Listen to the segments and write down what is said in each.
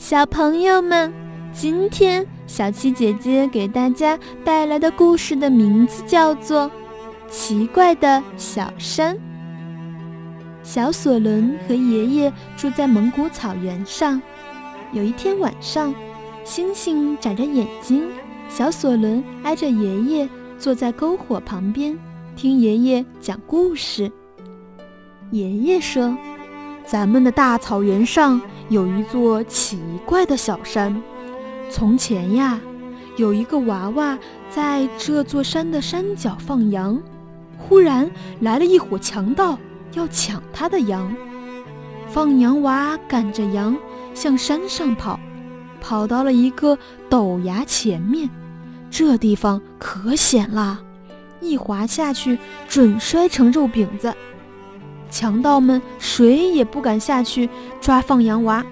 小朋友们，今天小七姐姐给大家带来的故事的名字叫做《奇怪的小山》。小索伦和爷爷住在蒙古草原上。有一天晚上，星星眨着眼睛，小索伦挨着爷爷坐在篝火旁边，听爷爷讲故事。爷爷说：“咱们的大草原上有一座奇怪的小山。从前呀，有一个娃娃在这座山的山脚放羊，忽然来了一伙强盗，要抢他的羊。放羊娃赶着羊向山上跑，跑到了一个陡崖前面，这地方可险了，一滑下去准摔成肉饼子。”强盗们谁也不敢下去抓放羊娃，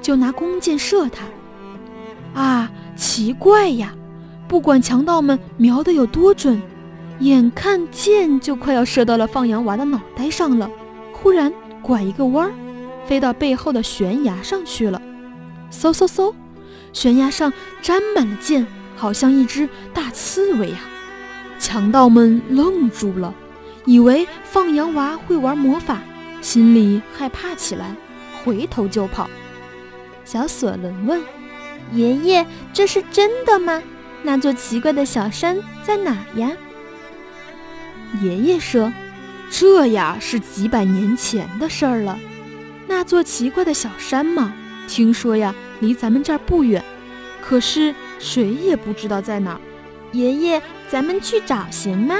就拿弓箭射他。啊，奇怪呀！不管强盗们瞄得有多准，眼看箭就快要射到了放羊娃的脑袋上了，忽然拐一个弯儿，飞到背后的悬崖上去了。嗖嗖嗖，悬崖上沾满了箭，好像一只大刺猬呀！强盗们愣住了。以为放羊娃会玩魔法，心里害怕起来，回头就跑。小索伦问：“爷爷，这是真的吗？那座奇怪的小山在哪呀？”爷爷说：“这呀是几百年前的事儿了。那座奇怪的小山嘛，听说呀离咱们这儿不远，可是谁也不知道在哪儿。爷爷，咱们去找行吗？”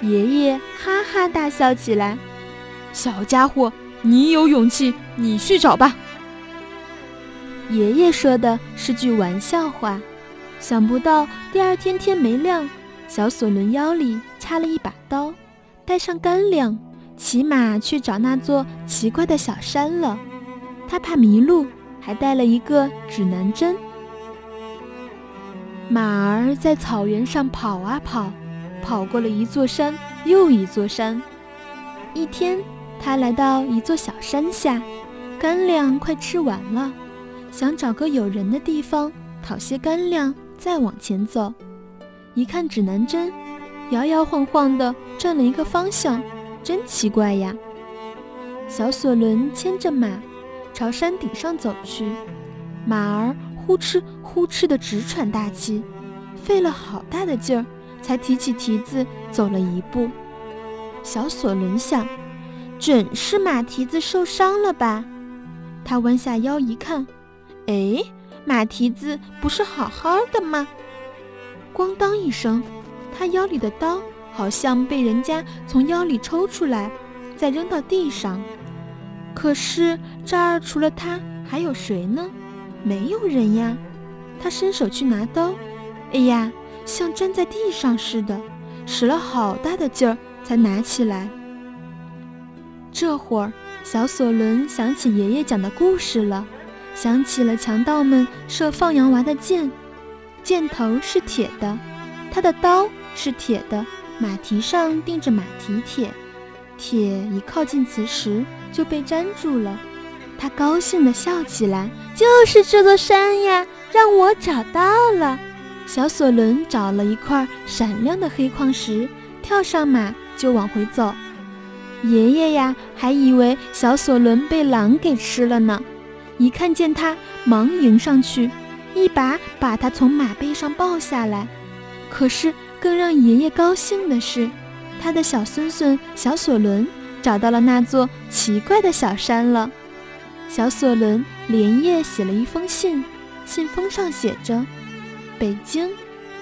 爷爷哈哈大笑起来：“小家伙，你有勇气，你去找吧。”爷爷说的是句玩笑话。想不到第二天天没亮，小索伦腰里插了一把刀，带上干粮，骑马去找那座奇怪的小山了。他怕迷路，还带了一个指南针。马儿在草原上跑啊跑。跑过了一座山又一座山，一天，他来到一座小山下，干粮快吃完了，想找个有人的地方讨些干粮，再往前走。一看指南针，摇摇晃晃地转了一个方向，真奇怪呀！小索伦牵着马朝山顶上走去，马儿呼哧呼哧地直喘大气，费了好大的劲儿。才提起蹄子走了一步，小索伦想，准是马蹄子受伤了吧？他弯下腰一看，哎，马蹄子不是好好的吗？咣当一声，他腰里的刀好像被人家从腰里抽出来，再扔到地上。可是这儿除了他还有谁呢？没有人呀。他伸手去拿刀，哎呀！像粘在地上似的，使了好大的劲儿才拿起来。这会儿，小索伦想起爷爷讲的故事了，想起了强盗们射放羊娃的箭，箭头是铁的，他的刀是铁的，马蹄上钉着马蹄铁，铁一靠近磁石就被粘住了。他高兴地笑起来：“就是这座山呀，让我找到了。”小索伦找了一块闪亮的黑矿石，跳上马就往回走。爷爷呀，还以为小索伦被狼给吃了呢，一看见他，忙迎上去，一把把他从马背上抱下来。可是更让爷爷高兴的是，他的小孙孙小索伦找到了那座奇怪的小山了。小索伦连夜写了一封信，信封上写着。北京，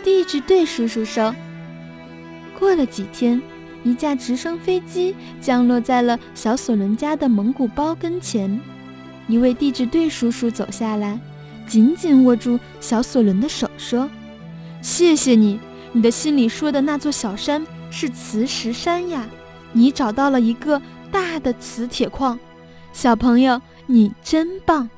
地质队叔叔说。过了几天，一架直升飞机降落在了小索伦家的蒙古包跟前。一位地质队叔叔走下来，紧紧握住小索伦的手，说：“谢谢你，你的信里说的那座小山是磁石山呀，你找到了一个大的磁铁矿。小朋友，你真棒。”